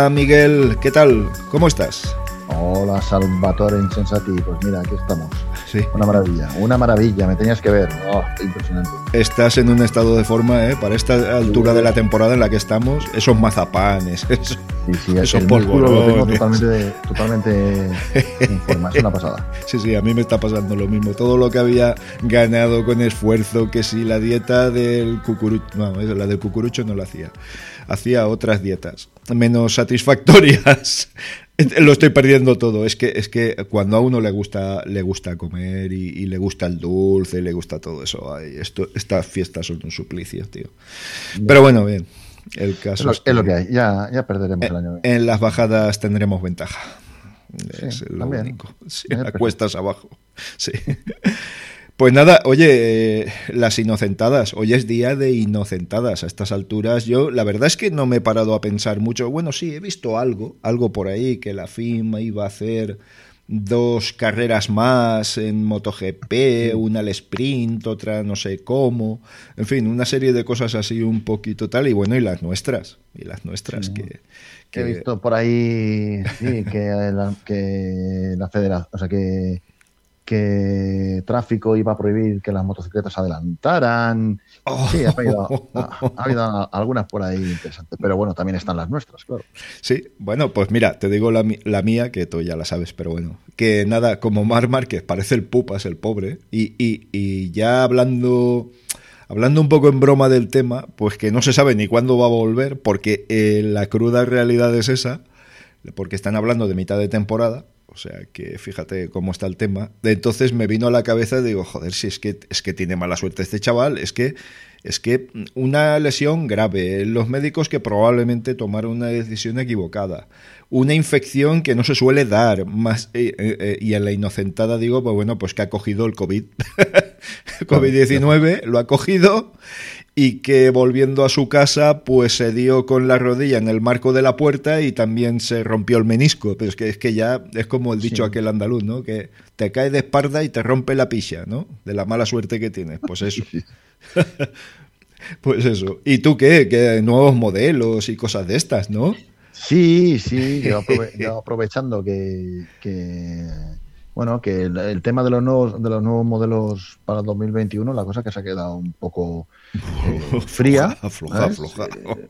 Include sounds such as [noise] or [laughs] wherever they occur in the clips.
Hola Miguel, ¿qué tal? ¿Cómo estás? Hola Salvatore Insensati, pues mira, aquí estamos. Sí. Una maravilla, una maravilla, me tenías que ver. Oh, impresionante. Estás en un estado de forma, ¿eh? Para esta altura de la temporada en la que estamos, esos mazapanes, [laughs] esos, Sí, sí, esos lo tengo polvorones. totalmente, totalmente en [laughs] forma, es una pasada. Sí, sí, a mí me está pasando lo mismo. Todo lo que había ganado con esfuerzo, que si la dieta del cucurucho, no, la del cucurucho no la hacía. Hacía otras dietas menos satisfactorias. [laughs] Lo estoy perdiendo todo. Es que, es que cuando a uno le gusta, le gusta comer y, y le gusta el dulce, y le gusta todo eso. ay, esto, estas fiestas son un suplicio, tío. Pero bueno, bien. El Es caso lo, es es lo que hay, ya, ya perderemos el año. en las bajadas tendremos ventaja. Sí, es lo también. único. Sí, Eh, cuestas abajo. Sí. [laughs] Pues nada, oye, eh, las inocentadas. Hoy es día de inocentadas. A estas alturas, yo la verdad es que no me he parado a pensar mucho. Bueno, sí, he visto algo, algo por ahí, que la FIMA iba a hacer dos carreras más en MotoGP, una al sprint, otra no sé cómo. En fin, una serie de cosas así un poquito tal. Y bueno, y las nuestras. Y las nuestras que. Que he visto por ahí sí, que, la, que la federación, o sea, que, que tráfico iba a prohibir que las motocicletas adelantaran. Oh. Sí, ha habido, ha, ha habido algunas por ahí interesantes, pero bueno, también están las nuestras, claro. Sí, bueno, pues mira, te digo la, la mía, que tú ya la sabes, pero bueno, que nada, como Mar Márquez parece el pupas, el pobre, y, y- y ya hablando, hablando un poco en broma del tema, pues que no se sabe ni cuándo va a volver, porque eh, la cruda realidad es esa, porque están hablando de mitad de temporada, o sea que fíjate cómo está el tema. Entonces me vino a la cabeza y digo, joder, si es que, es que tiene mala suerte este chaval, es que, es que una lesión grave, los médicos que probablemente tomaron una decisión equivocada, una infección que no se suele dar, más eh, eh, eh, y en la inocentada digo, pues bueno, pues que ha cogido el COVID. [laughs] COVID-19, lo ha cogido y que volviendo a su casa pues se dio con la rodilla en el marco de la puerta y también se rompió el menisco. Pero es que, es que ya es como el dicho Sí. aquel andaluz, ¿no? Que te cae de espalda y te rompe la picha, ¿no? De la mala suerte que tienes. Pues eso. [laughs] pues eso. ¿Y tú qué? ¿Qué nuevos modelos y cosas de estas, no? Sí, sí, yo, aprove- [laughs] yo aprovechando que, que, bueno, que el, el tema de los nuevos de los nuevos modelos para el 2021, la cosa que se ha quedado un poco eh, [laughs] fría. Floja, floja. Eh,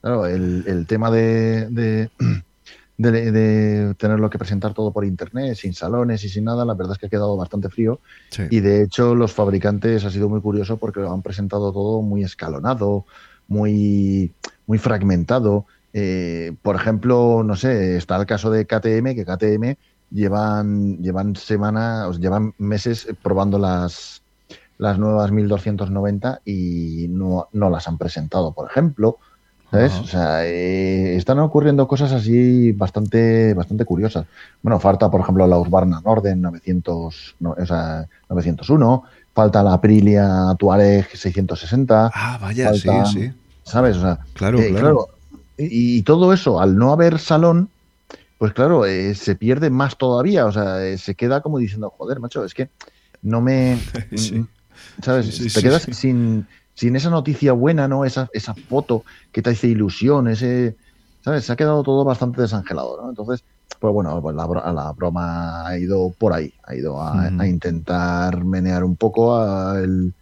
claro, el, el tema de, de, [clears throat] de- de tenerlo que presentar todo por internet, sin salones y sin nada, la verdad es que ha quedado bastante frío. Sí. Y de hecho, los fabricantes ha sido muy curioso porque lo han presentado todo muy escalonado, muy, muy fragmentado. Eh, por ejemplo, no sé, está el caso de KTM, que KTM llevan, llevan semanas, llevan meses probando las, las nuevas 1290 y no, no las han presentado, por ejemplo. ¿Sabes? O sea, eh, están ocurriendo cosas así bastante, bastante curiosas. Bueno, falta, por ejemplo, la Husqvarna Norden 900, no, o sea, 901, falta la Aprilia Touareg 660, Ah, vaya, falta- sí, sí. ¿sabes? O sea, Claro, eh, claro. Y, y todo eso, al no haber salón, pues claro, eh, se pierde más todavía. O sea, eh, se queda como diciendo, joder, macho, es que no me. [laughs] Sí. ¿Sabes? Sí, sí, te quedas. Sin, sin esa noticia buena, ¿no? Esa, esa foto que te hace ilusión, ese. ¿Sabes? Se ha quedado todo bastante desangelado, ¿no? Entonces, pues bueno, pues la, la broma ha ido por ahí, ha ido a intentar menear un poco a el,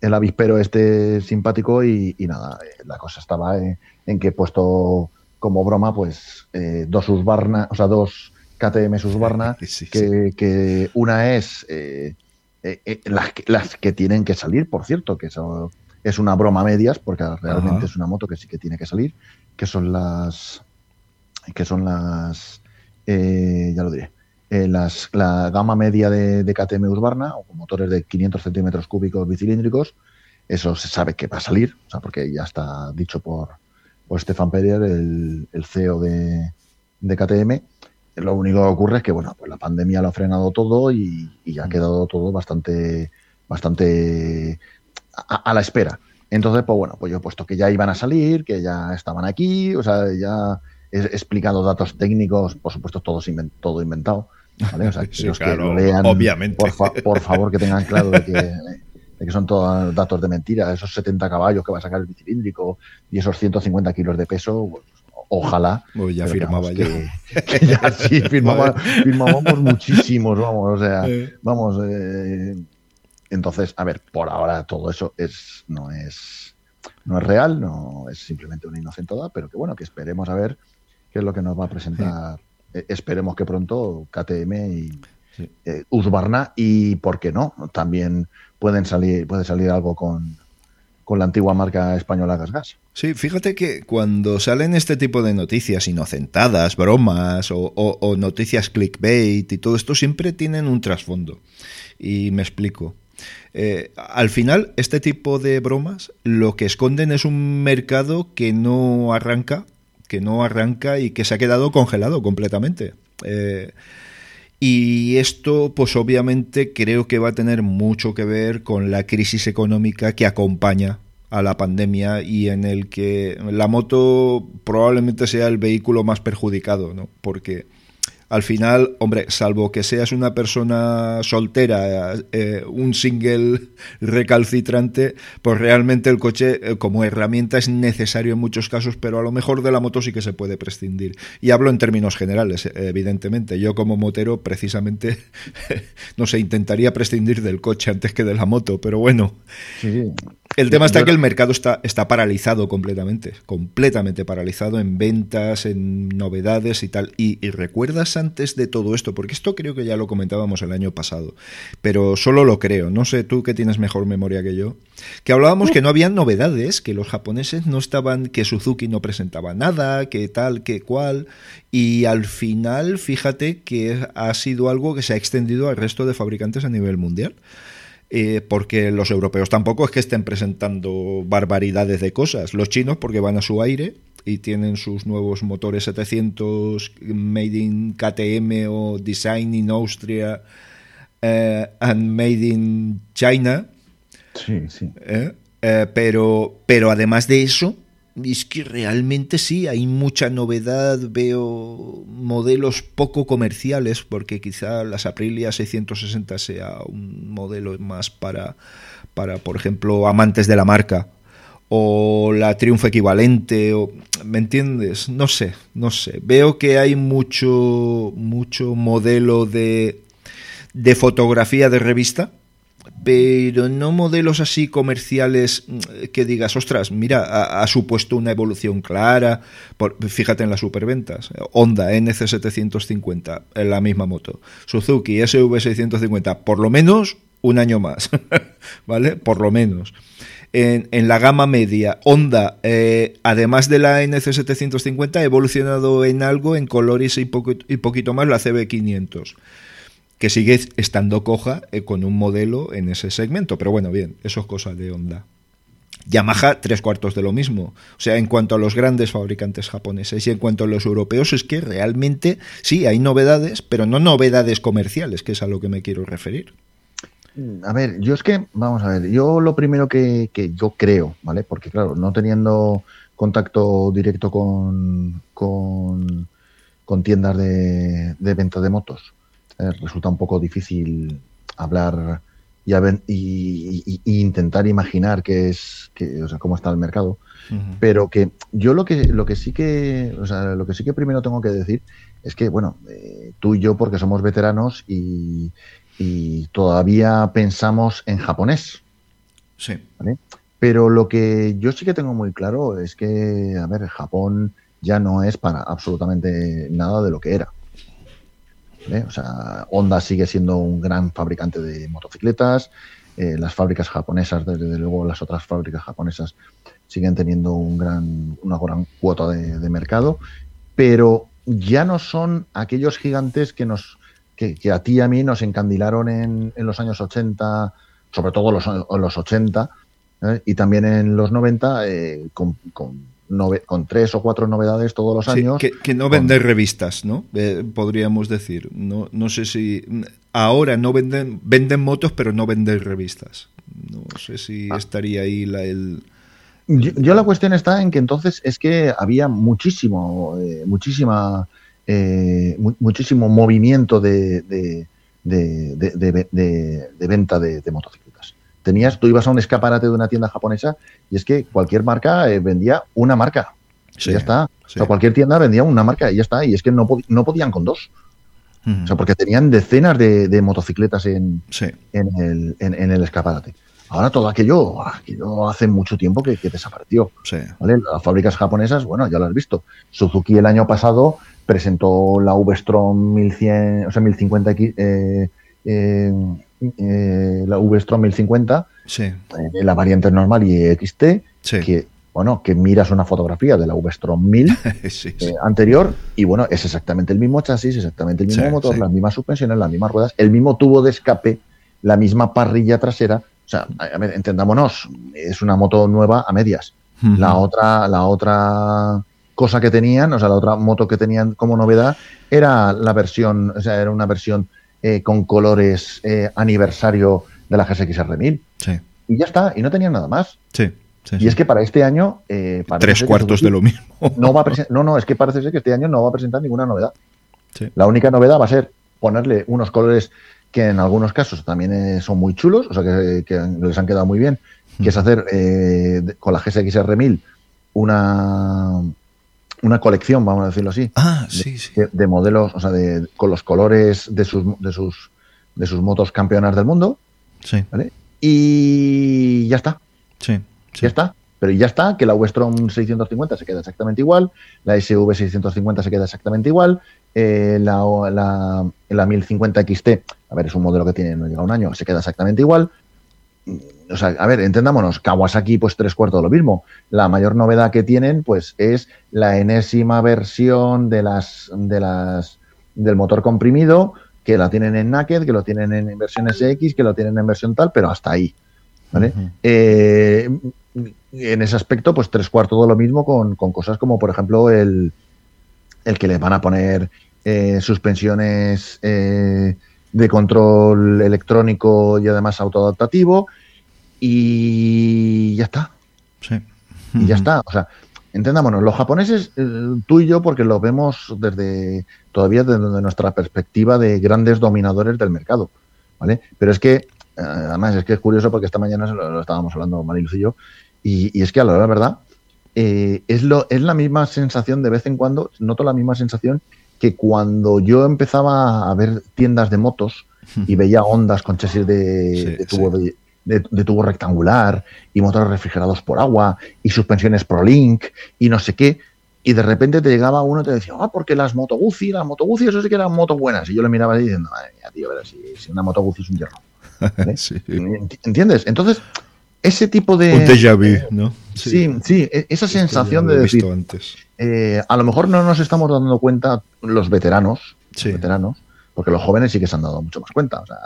el avispero este simpático y, y nada, eh, la cosa estaba en, en que he puesto como broma, pues, eh, dos Husqvarna, o sea, dos KTM Husqvarna, [laughs] Sí, sí. que, que una es eh, eh, eh, las, que, las que tienen que salir, por cierto, que eso es una broma a medias, porque realmente Ajá. es una moto que sí que tiene que salir, que son las que son las ya lo diré eh, las, la gama media de, de KTM Husqvarna o con motores de 500 centímetros cúbicos bicilíndricos eso se sabe que va a salir o sea porque ya está dicho por, por Stefan Perrier el, el CEO de, de KTM lo único que ocurre es que bueno pues la pandemia lo ha frenado todo y, y ha quedado todo bastante bastante a, a la espera entonces pues bueno pues yo he puesto que ya iban a salir que ya estaban aquí o sea ya he explicado datos técnicos por supuesto todo, inven- todo inventado ¿vale? O sea, [laughs] que Sí, los claro, que lo lean, obviamente. Por, fa- por favor, que tengan claro de que, [laughs] de que son todos datos de mentira. Esos 70 caballos que va a sacar el bicilíndrico y esos 150 kilos de peso, pues, ojalá. Ya firmaba yo. [laughs] ya sí, [laughs] firmábamos muchísimos, vamos, o sea, vamos. Eh, entonces, a ver, por ahora todo eso es no es no es real, no es simplemente una inocentada, pero que bueno, que esperemos a ver qué es lo que nos va a presentar. Eh, esperemos que pronto KTM y eh, Usbarna y, ¿por qué no? También pueden salir, puede salir algo con, con la antigua marca española GasGas. Sí, fíjate que cuando salen este tipo de noticias inocentadas, bromas o, noticias clickbait y todo esto, siempre tienen un trasfondo. Y me explico. Eh, al final, este tipo de bromas lo que esconden es un mercado que no arranca, que no arranca y que se ha quedado congelado completamente. Eh, y esto, pues obviamente creo que va a tener mucho que ver con la crisis económica que acompaña a la pandemia y en el que la moto probablemente sea el vehículo más perjudicado, ¿no? Porque al final, hombre, salvo que seas una persona soltera, eh, un single recalcitrante, pues realmente el coche eh, como herramienta es necesario en muchos casos, pero a lo mejor de la moto sí que se puede prescindir. Y hablo en términos generales, evidentemente. Yo como motero, precisamente, [laughs] no sé, intentaría prescindir del coche antes que de la moto, pero bueno. El tema está que el mercado está, está paralizado completamente, completamente paralizado en ventas, en novedades y tal. Y, y recuerdas antes de todo esto, porque esto creo que ya lo comentábamos el año pasado, pero solo lo creo, no sé tú que tienes mejor memoria que yo, que hablábamos que no había novedades, que los japoneses no estaban, que Suzuki no presentaba nada, que tal, que cual, y al final fíjate que ha sido algo que se ha extendido al resto de fabricantes a nivel mundial. Eh, porque los europeos tampoco es que estén presentando barbaridades de cosas. Los chinos porque van a su aire y tienen sus nuevos motores 700 made in KTM o design in Austria eh, and made in China. Sí, sí. Eh, pero, pero además de eso, es que realmente sí, hay mucha novedad, veo modelos poco comerciales, porque quizá las Aprilia 660 sea un modelo más para, para, por ejemplo, amantes de la marca, o la Triumph equivalente, o, ¿me entiendes? No sé, no sé. Veo que hay mucho, mucho modelo de, de fotografía de revista, pero no modelos así comerciales mm, que digas, ostras, mira, ha, supuesto una evolución clara. fíjate en las superventas. Honda NC750, en la misma moto. Suzuki SV650, por lo menos un año más, [laughs] ¿vale? Por lo menos. En, la gama media, Honda, eh, además de la NC750, ha evolucionado en algo, en colores y, y poquito más, la CB500 que sigue estando coja eh, con un modelo en ese segmento. Pero bueno, bien, eso es cosa de Honda. Yamaha, tres cuartos de lo mismo. O sea, en cuanto a los grandes fabricantes japoneses y en cuanto a los europeos, es que realmente sí, hay novedades, pero no novedades comerciales, que es a lo que me quiero referir. Mm, a ver, yo es que, vamos a ver, yo lo primero que, yo creo, ¿vale? Porque claro, no teniendo contacto directo con, con, tiendas de, de venta de motos, eh, resulta un poco difícil hablar y, y, intentar imaginar qué es, que, o sea, cómo está el mercado. Pero que yo lo que, lo que sí que, o sea, lo que sí que primero tengo que decir es que, bueno, eh, tú y yo, porque somos veteranos y, todavía pensamos en japonés. Sí. Pero lo que yo sí que tengo muy claro es que, a ver, Japón ya no es para absolutamente nada de lo que era. ¿Eh? O sea, Honda sigue siendo un gran fabricante de motocicletas. Eh, las fábricas japonesas, desde luego las otras fábricas japonesas siguen teniendo un gran, una gran cuota de, mercado, pero ya no son aquellos gigantes que nos que, a ti y a mí nos encandilaron en, en los años 80, sobre todo los, en los 80, ¿eh? y también en los 90, con, con con tres o cuatro novedades todos los años. que, no venden revistas, ¿no? Eh, podríamos decir. No, no sé si. Ahora no venden. Venden motos, pero no venden revistas. No sé si ah. estaría ahí la, el. Yo, la cuestión está en que entonces es que había muchísimo, eh, muchísima, eh, muchísimo movimiento de, de, de venta de, motocicletas tenías, tú ibas a un escaparate de una tienda japonesa y es que cualquier marca eh, vendía una marca. ya está. O sea, cualquier tienda vendía una marca y ya está. Y es que no, no podían con dos. O sea, porque tenían decenas de, motocicletas en, en, el, en, el escaparate. Ahora todo aquello, aquello hace mucho tiempo que, desapareció. Las fábricas japonesas, bueno, ya lo has visto. Suzuki el año pasado presentó la V-Strom 1100, o sea, 1050X, eh, eh, eh, la V-Strom 1050, sí. la variante normal y XT, que bueno, que miras una fotografía de la V-Strom 1000 [laughs] anterior y bueno, es exactamente el mismo chasis, exactamente el mismo motor, las mismas suspensiones, las mismas ruedas, el mismo tubo de escape, la misma parrilla trasera. O sea, entendámonos, es una moto nueva a medias. La otra, la otra cosa que tenían, o sea, la otra moto que tenían como novedad era la versión, o sea, era una versión eh, con colores eh, aniversario de la GSX-R 1000. Sí. Y ya está, y no tenían nada más. Sí. y es que para este año. Eh, Tres cuartos de lo mismo. No, va no, no, es que parece ser que este año no va a presentar ninguna novedad. La única novedad va a ser ponerle unos colores que en algunos casos también son muy chulos, o sea, que, que, les han quedado muy bien, que es hacer con la GSX-R 1000 una, una colección, vamos a decirlo así, ah, sí, de, modelos, o sea, de, con los colores de sus, de sus, de sus motos campeonas del mundo. Sí. ¿vale? Y ya está. Sí, Ya está. Pero ya está, que la Westrom 650 se queda exactamente igual, la SV 650 se queda exactamente igual, eh, la, la, la 1050 XT, a ver, es un modelo que tiene, no llega a un año, se queda exactamente igual o sea, a ver, entendámonos, Kawasaki pues tres cuartos de lo mismo. La mayor novedad que tienen pues es la enésima versión de las, de las, del motor comprimido, que la tienen en Naked, que lo tienen en versión SX, que lo tienen en versión tal, pero hasta ahí. ¿vale? Eh, en ese aspecto, pues tres cuartos de lo mismo con, cosas como, por ejemplo, el, el que les van a poner eh, suspensiones eh, de control electrónico y además autoadaptativo y ya está. Sí. Y ya está. O sea, entendámonos, los japoneses, eh, tú y yo, porque lo vemos desde todavía desde nuestra perspectiva de grandes dominadores del mercado, ¿vale? Pero es que, eh, además, es que es curioso porque esta mañana lo, estábamos hablando Mariluz y yo, y, es que a la verdad, eh, es, lo, es la misma sensación de vez en cuando, noto la misma sensación que cuando yo empezaba a ver tiendas de motos y veía ondas con chasis de, tubo de, tubo rectangular y motores refrigerados por agua y suspensiones ProLink y no sé qué, y de repente te llegaba uno y te decía, ah, porque las Moto Guzzi, las Moto Guzzi, eso sí que eran motos buenas. Y yo le miraba diciendo, madre mía, tío, ver si, si, una Moto Guzzi es un hierro. [laughs] ¿Entiendes? Entonces, ese tipo de... Un déjà vu, ¿no? Sí, sí, e, esa sensación de decir... Antes. Eh, a lo mejor no nos estamos dando cuenta los veteranos, veteranos, porque los jóvenes sí que se han dado mucho más cuenta. O sea,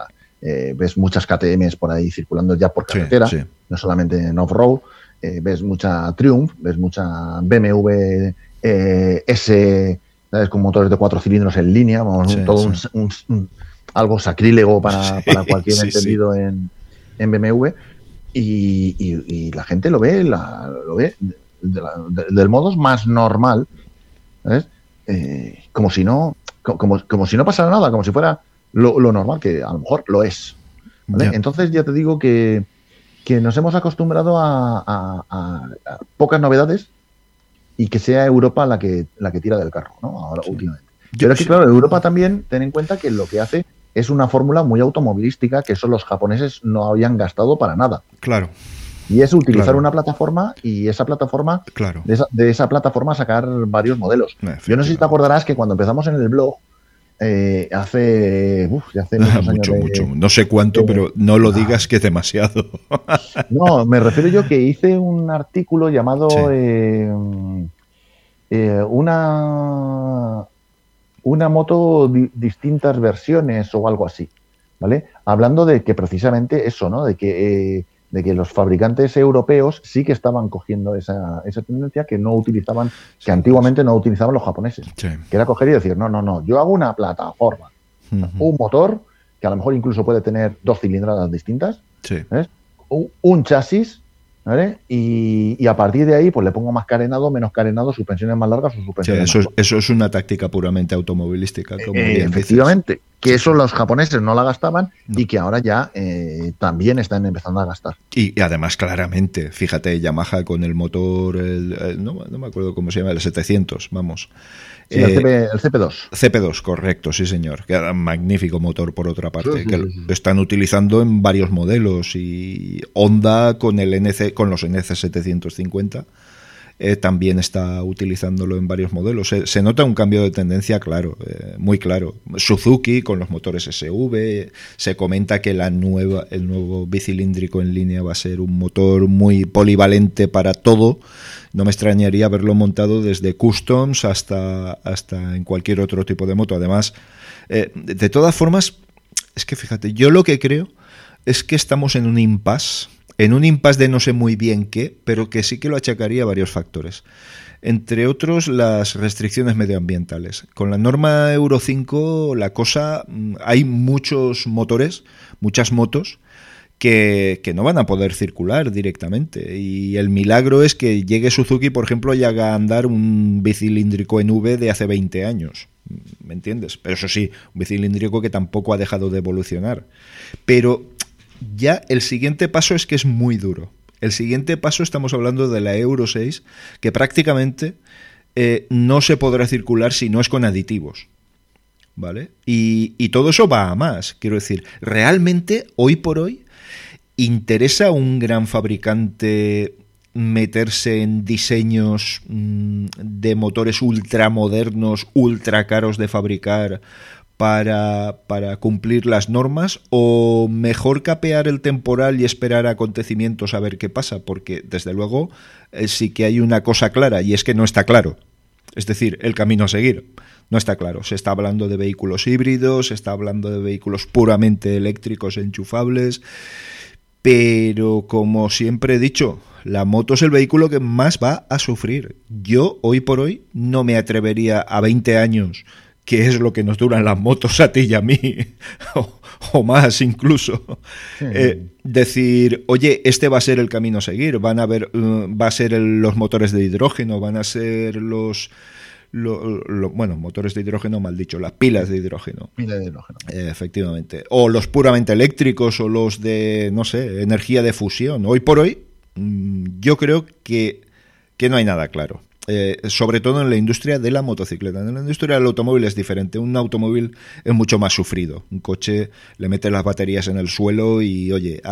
eh, ves muchas KTMs por ahí circulando ya por carretera, no solamente en off-road. Eh, ves mucha Triumph, ves mucha BMW S, ¿sabes? con motores de cuatro cilindros en línea, vamos, todo un, algo sacrílego para, para cualquier entendido en, en BMW y, la gente lo ve, lo ve del modo más normal, eh, como si no, como, como, si no pasara nada, como si fuera lo, normal, que a lo mejor lo es. Entonces ya te digo que, nos hemos acostumbrado a, pocas novedades y que sea Europa la que, la que tira del carro, ¿no? Ahora últimamente. Pero es que, claro, Europa también, ten en cuenta que lo que hace es una fórmula muy automovilística que eso los japoneses no habían gastado para nada. Claro. Y es utilizar una plataforma y esa plataforma, claro. de, esa, plataforma sacar varios modelos. Yo no sé si te acordarás que cuando empezamos en el blog, eh, hace, uf, hace [laughs] muchos mucho, mucho. No sé cuánto, pero no lo digas que es demasiado. [laughs] no, me refiero yo que hice un artículo llamado eh, eh, una una moto distintas versiones o algo así, ¿vale? Hablando de que precisamente eso, ¿no? De que, de que los fabricantes europeos sí que estaban cogiendo esa, esa tendencia que no utilizaban, que antiguamente no utilizaban los japoneses. Que era coger y decir, no, no, no, yo hago una plataforma, un motor que a lo mejor incluso puede tener dos cilindradas distintas, un chasis y, a partir de ahí, pues le pongo más carenado, menos carenado, suspensiones más largas o suspensiones eso, es, eso es una táctica puramente automovilística. Como eh, efectivamente, que eso los japoneses no la gastaban y que ahora ya eh, también están empezando a gastar. Y, además, claramente, fíjate, Yamaha con el motor, no, me acuerdo cómo se llama, el 700, vamos. el, CP, 2 CP2, correcto, sí señor. Que un magnífico motor por otra parte, que lo están utilizando en varios modelos y Honda con el NC, con los NC 750 eh, también está utilizándolo en varios modelos. Se, nota un cambio de tendencia claro, eh, muy claro. Suzuki con los motores SV, se comenta que la nueva, el nuevo bicilíndrico en línea va a ser un motor muy polivalente para todo. No me extrañaría verlo montado desde customs hasta, hasta en cualquier otro tipo de moto. Además, eh, de todas formas, es que fíjate, yo lo que creo es que estamos en un impasse en un impasse de no sé muy bien qué, pero que sí que lo achacaría a varios factores. Entre otros, las restricciones medioambientales. Con la norma Euro 5, la cosa. Mm, hay muchos motores, muchas motos, que, no van a poder circular directamente. Y el milagro es que llegue Suzuki, por ejemplo, y haga andar un bicilíndrico en V de hace 20 años. ¿Me entiendes? Pero eso sí, un bicilíndrico que tampoco ha dejado de evolucionar. Pero ya el siguiente paso es que es muy duro. El siguiente paso estamos hablando de la Euro 6, que prácticamente eh, no se podrá circular si no es con aditivos. ¿Vale? Y, y, todo eso va a más. Quiero decir, realmente, hoy por hoy, ¿interesa a un gran fabricante meterse en diseños mm, de motores ultramodernos, ultra caros de fabricar, para, cumplir las normas o mejor capear el temporal y esperar acontecimientos a ver qué pasa, porque desde luego eh, sí que hay una cosa clara y es que no está claro. Es decir, el camino a seguir no está claro. Se está hablando de vehículos híbridos, se está hablando de vehículos puramente eléctricos enchufables, pero como siempre he dicho, la moto es el vehículo que más va a sufrir. Yo hoy por hoy no me atrevería a 20 años que es lo que nos duran las motos a ti y a mí, [laughs] o, más incluso. Eh, decir, oye, este va a ser el camino a seguir, van a ver, uh, va a ser los motores de hidrógeno, van a ser los, bueno, motores de hidrógeno, mal dicho, las pilas de hidrógeno. Pilas de hidrógeno. efectivamente. O los puramente eléctricos o los de, no sé, energía de fusión. Hoy por hoy, mm, yo creo que, que no hay nada claro. Eh, sobre todo en la industria de la motocicleta. En la industria del automóvil es diferente. Un automóvil es mucho más sufrido. Un coche le mete las baterías en el suelo y, oye,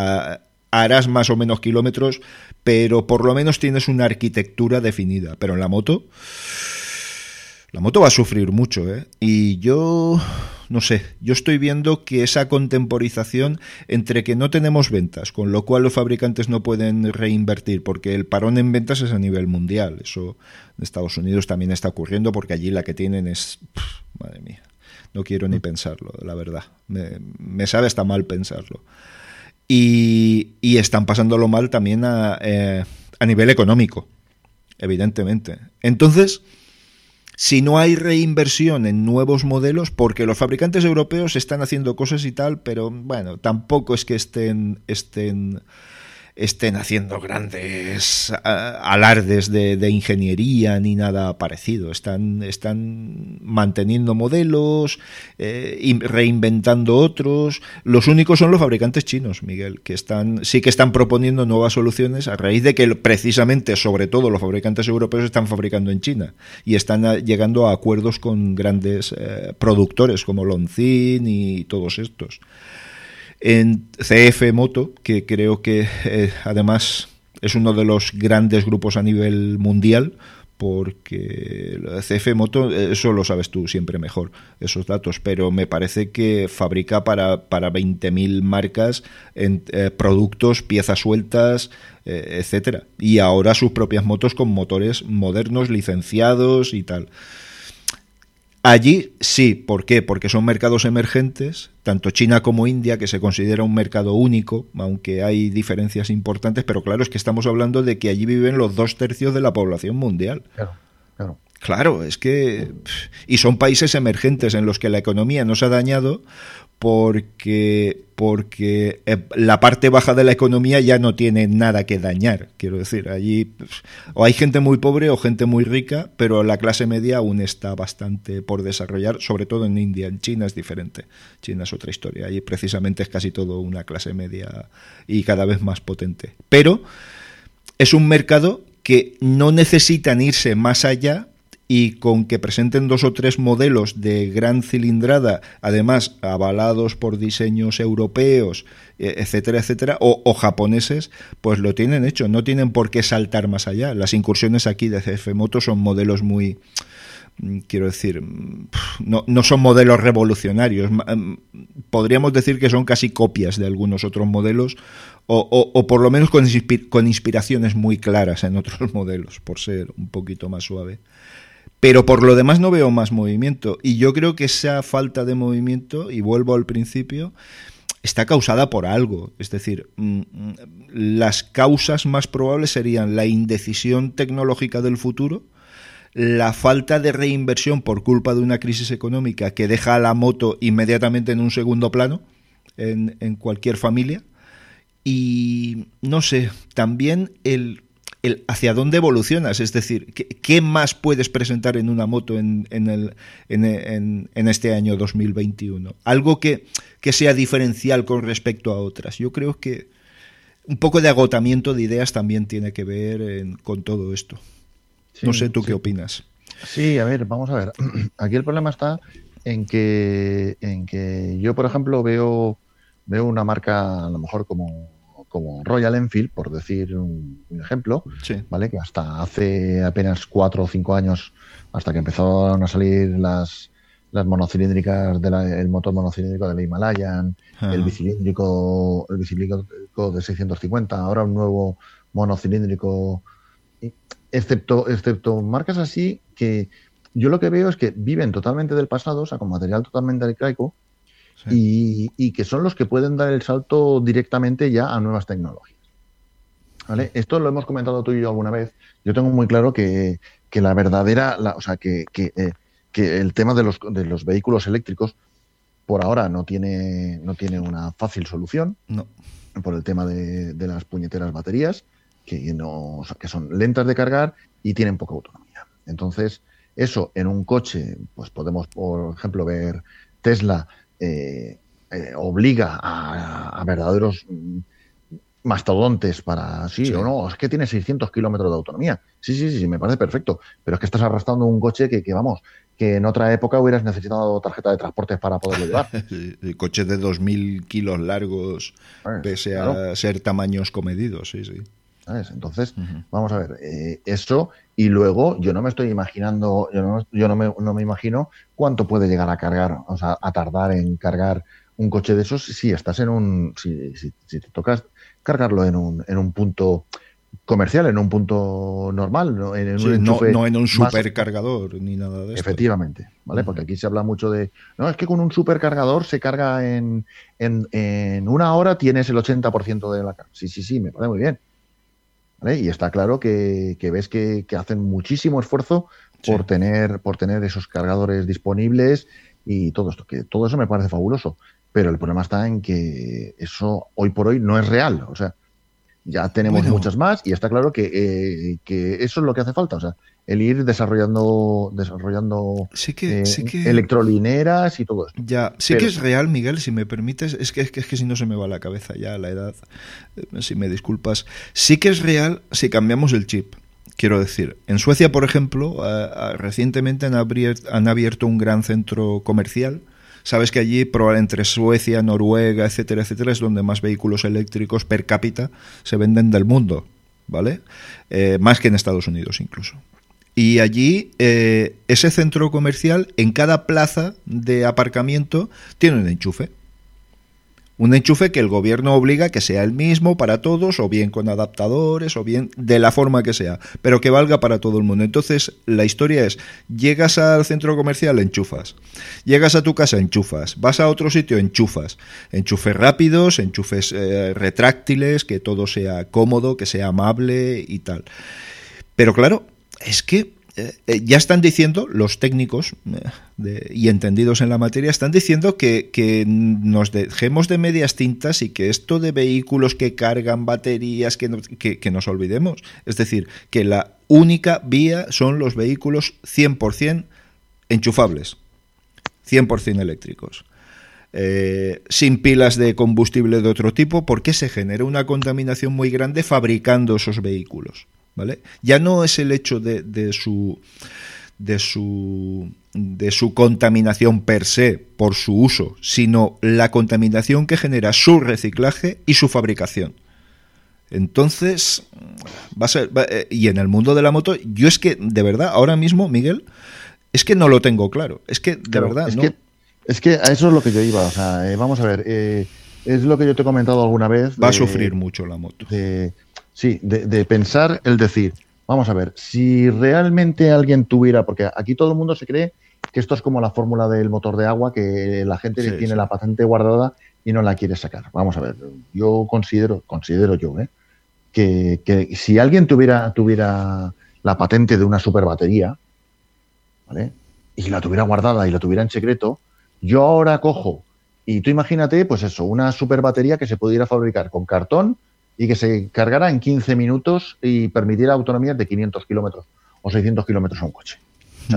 harás más o menos kilómetros, pero por lo menos tienes una arquitectura definida. Pero en la moto, la moto va a sufrir mucho, ¿eh? Y yo no sé, yo estoy viendo que esa contemporización entre que no tenemos ventas, con lo cual los fabricantes no pueden reinvertir, porque el parón en ventas es a nivel mundial. Eso en Estados Unidos también está ocurriendo, porque allí la que tienen es. madre mía, no quiero ni pensarlo, la verdad. Me, sabe hasta mal pensarlo. Y, están pasándolo mal también a, eh, a nivel económico, evidentemente. Entonces si no hay reinversión en nuevos modelos, porque los fabricantes europeos están haciendo cosas y tal, pero bueno, tampoco es que estén, estén estén haciendo grandes alardes de, ingeniería ni nada parecido. Están, están manteniendo modelos, eh, reinventando otros. Los únicos son los fabricantes chinos, Miguel, que están, sí que están proponiendo nuevas soluciones a raíz de que precisamente, sobre todo, los fabricantes europeos están fabricando en China y están llegando a acuerdos con grandes eh, productores como Longzhin y todos estos en CF Moto, que creo que eh, además es uno de los grandes grupos a nivel mundial, porque CF Moto, eso lo sabes tú siempre mejor, esos datos, pero me parece que fabrica para, para 20.000 marcas en, eh, productos, piezas sueltas, eh, etcétera. Y ahora sus propias motos con motores modernos, licenciados y tal. Allí sí, ¿por qué? Porque son mercados emergentes, tanto China como India, que se considera un mercado único, aunque hay diferencias importantes, pero claro, es que estamos hablando de que allí viven los dos tercios de la población mundial. Claro, claro. Claro, es que... Y son países emergentes en los que la economía no se ha dañado porque, porque eh, la parte baja de la economía ya no tiene nada que dañar. Quiero decir, allí pues, o hay gente muy pobre o gente muy rica, pero la clase media aún está bastante por desarrollar, sobre todo en India. En China es diferente. China es otra historia. Allí precisamente es casi todo una clase media y cada vez más potente. Pero es un mercado que no necesitan irse más allá y con que presenten dos o tres modelos de gran cilindrada, además avalados por diseños europeos, e, etcétera, etcétera, o, japoneses, pues lo tienen hecho, no tienen por qué saltar más allá. Las incursiones aquí de CF Moto son modelos muy, mm, quiero decir, mm, no, no, son modelos revolucionarios. Mm, podríamos decir que son casi copias de algunos otros modelos o, o, por lo menos con, inspiraciones muy claras en otros [laughs] modelos, por ser un poquito más suave. Pero por lo demás no veo más movimiento. Y yo creo que esa falta de movimiento, y vuelvo al principio, está causada por algo. Es decir, mm, mm, las causas más probables serían la indecisión tecnológica del futuro, la falta de reinversión por culpa de una crisis económica que deja a la moto inmediatamente en un segundo plano en, en cualquier familia. Y no sé, también el el hacia dónde evolucionas, es decir, qué, más puedes presentar en una moto en, el, en, este año 2021. Algo que, que, sea diferencial con respecto a otras. Yo creo que un poco de agotamiento de ideas también tiene que ver con todo esto. no sé tú qué opinas. Sí, a ver, vamos a ver. [clears throat] Aquí el problema está en que, en que yo, por ejemplo, veo, veo una marca a lo mejor como como Royal Enfield, por decir un, ejemplo, ¿vale? Que hasta hace apenas cuatro o cinco años, hasta que empezaron a salir las, las monocilíndricas del motor monocilíndrico de la Himalayan, el bicilíndrico, el bicilíndrico de 650, ahora un nuevo monocilíndrico, excepto, excepto marcas así que yo lo que veo es que viven totalmente del pasado, o sea, con material totalmente arcaico, y, que son los que pueden dar el salto directamente ya a nuevas tecnologías. ¿Vale? Esto lo hemos comentado tú y yo alguna vez. Yo tengo muy claro que, la verdadera, o sea, que, eh, que, el tema de los, de los vehículos eléctricos por ahora no tiene, no tiene una fácil solución. No. Por el tema de, de las puñeteras baterías, que, no, que son lentas de cargar y tienen poca autonomía. Entonces, eso en un coche, pues podemos, por ejemplo, ver Tesla eh, eh, obliga a, verdaderos mm, mastodontes para sí, o no, es que tiene 600 kilómetros de autonomía. Sí, sí, sí, me parece perfecto, pero es que estás arrastrando un coche que, que vamos, que en otra época hubieras necesitado tarjeta de transporte para poderlo llevar. [laughs] El coche de 2.000 kilos largos, pues, pese a ser tamaños comedidos, sí, sí. Entonces, vamos a ver, eh, eso y luego yo no me estoy imaginando, yo no, yo no, me, no me imagino cuánto puede llegar a cargar, o sea, a tardar en cargar un coche de esos si estás en un, si, si, te tocas cargarlo en un, en un punto comercial, en un punto normal, no en, un no, en un supercargador ni nada de eso. Efectivamente, ¿vale? Porque aquí se habla mucho de, no, es que con un supercargador se carga en, en, en una hora tienes el 80% de la carga. Sí, sí, sí, me parece muy bien y está claro que, ves que, hacen muchísimo esfuerzo por, tener, por tener esos cargadores disponibles y todo esto, que todo eso me parece fabuloso. Pero el problema está en que eso hoy por hoy no es real. O sea, ya tenemos muchas más y está claro que, eh, que, eso es lo que hace falta. O sea, el ir desarrollando desarrollando sí que, eh, electrolineras y todo esto. Ya, sí que es real, Miguel, si me permites, es que, es que, es que si no se me va la cabeza ya la edad, eh, si me disculpas, sí que es real si cambiamos el chip. Quiero decir, en Suecia, por ejemplo, recientemente han, han abierto un gran centro comercial. Sabes que allí, entre Suecia, Noruega, etcétera, etcétera, es donde más vehículos eléctricos per cápita se venden del mundo, ¿vale? Eh, más que en Estados Unidos incluso. Y allí, eh, ese centro comercial, en cada plaza de aparcamiento, tiene un enchufe. Un enchufe que el gobierno obliga que sea el mismo para todos, o bien con adaptadores, o bien de la forma que sea, pero que valga para todo el mundo. Entonces, la historia es, llegas al centro comercial, enchufas. Llegas a tu casa, enchufas. Vas a otro sitio, enchufas. Enchufes rápidos, enchufes eh, retráctiles, que todo sea cómodo, que sea amable y tal. Pero claro, es que eh, eh, ya están diciendo los técnicos y entendidos en la materia, están diciendo que, nos dejemos de medias tintas y que esto de vehículos que cargan baterías, que, que, nos olvidemos. Es decir, que la única vía son los vehículos 100% enchufables, 100% eléctricos. sin pilas de combustible de otro tipo, porque se genera una contaminación muy grande fabricando esos vehículos. ¿Vale? Ya no es el hecho de, su de su de su contaminación per se por su uso, sino la contaminación que genera su reciclaje y su fabricación. Entonces, va a ser. Eh, y en el mundo de la moto, yo es que, de verdad, ahora mismo, Miguel, es que no lo tengo claro. Es que, de verdad, es no. Que, es que a eso es lo que yo iba. O sea, eh, vamos a ver. Eh, es lo que yo te he comentado alguna vez. Va a sufrir mucho la moto. Sí, de, pensar el decir, vamos a ver, si realmente alguien tuviera, porque aquí todo el mundo se cree que esto es como la fórmula del motor de agua, que la gente tiene la patente guardada y no la quiere sacar. Vamos a ver, yo considero, considero yo, ¿eh? que, que, si alguien tuviera, tuviera la patente de una super batería, ¿vale? Y la tuviera guardada y la tuviera en secreto, yo ahora cojo, y tú imagínate, pues eso, una super batería que se pudiera fabricar con cartón, y que se cargara en 15 minutos y permitiera autonomías de 500 kilómetros o 600 kilómetros a un coche.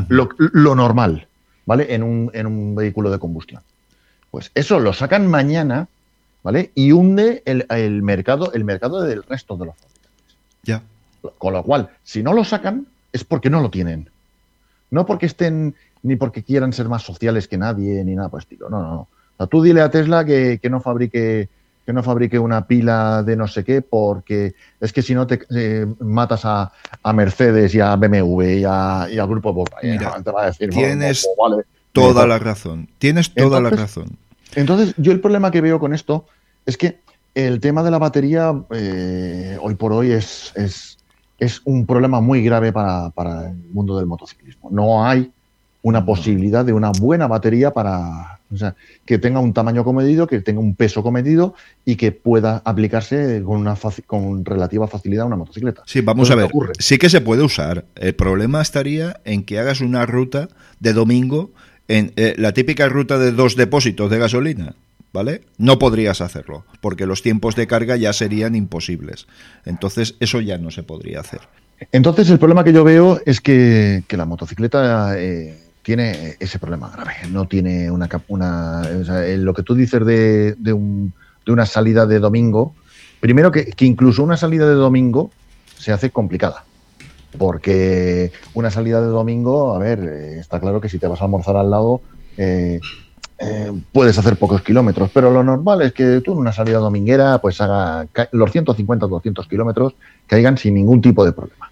lo, normal, ¿vale? En un, en un, vehículo de combustión. Pues eso lo sacan mañana, ¿vale? Y hunde el, el, mercado, el mercado del resto de los fabricantes. Ya. Con lo cual, si no lo sacan, es porque no lo tienen. No porque estén, ni porque quieran ser más sociales que nadie, ni nada por el estilo. No, no, no. O sea, tú dile a Tesla que, que no fabrique que no fabrique una pila de no sé qué, porque es que si no te eh, matas a, Mercedes y a BMW y, a, al grupo Volkswagen. te va a decir, tienes toda la razón. Tienes toda la razón. Entonces, yo el problema que veo con esto es que el tema de la batería eh, hoy por hoy es, es, es, un problema muy grave para, para el mundo del motociclismo. No hay una posibilidad de una buena batería para, o sea, que tenga un tamaño comedido, que tenga un peso comedido y que pueda aplicarse con, una con relativa facilidad a una motocicleta. Sí, vamos a ver. Sí que se puede usar. El problema estaría en que hagas una ruta de domingo en eh, la típica ruta de dos depósitos de gasolina. ¿Vale? No podrías hacerlo, porque los tiempos de carga ya serían imposibles. Entonces, eso ya no se podría hacer. Entonces, el problema que yo veo es que, la motocicleta eh, tiene ese problema grave. No tiene una. una lo que tú dices de, de, un, de, una salida de domingo, primero que, incluso una salida de domingo se hace complicada. Porque una salida de domingo, a ver, eh, está claro que si te vas a almorzar al lado, eh, eh, puedes hacer pocos kilómetros, pero lo normal es que tú en una salida dominguera, pues haga los 150 o 200 kilómetros caigan sin ningún tipo de problema.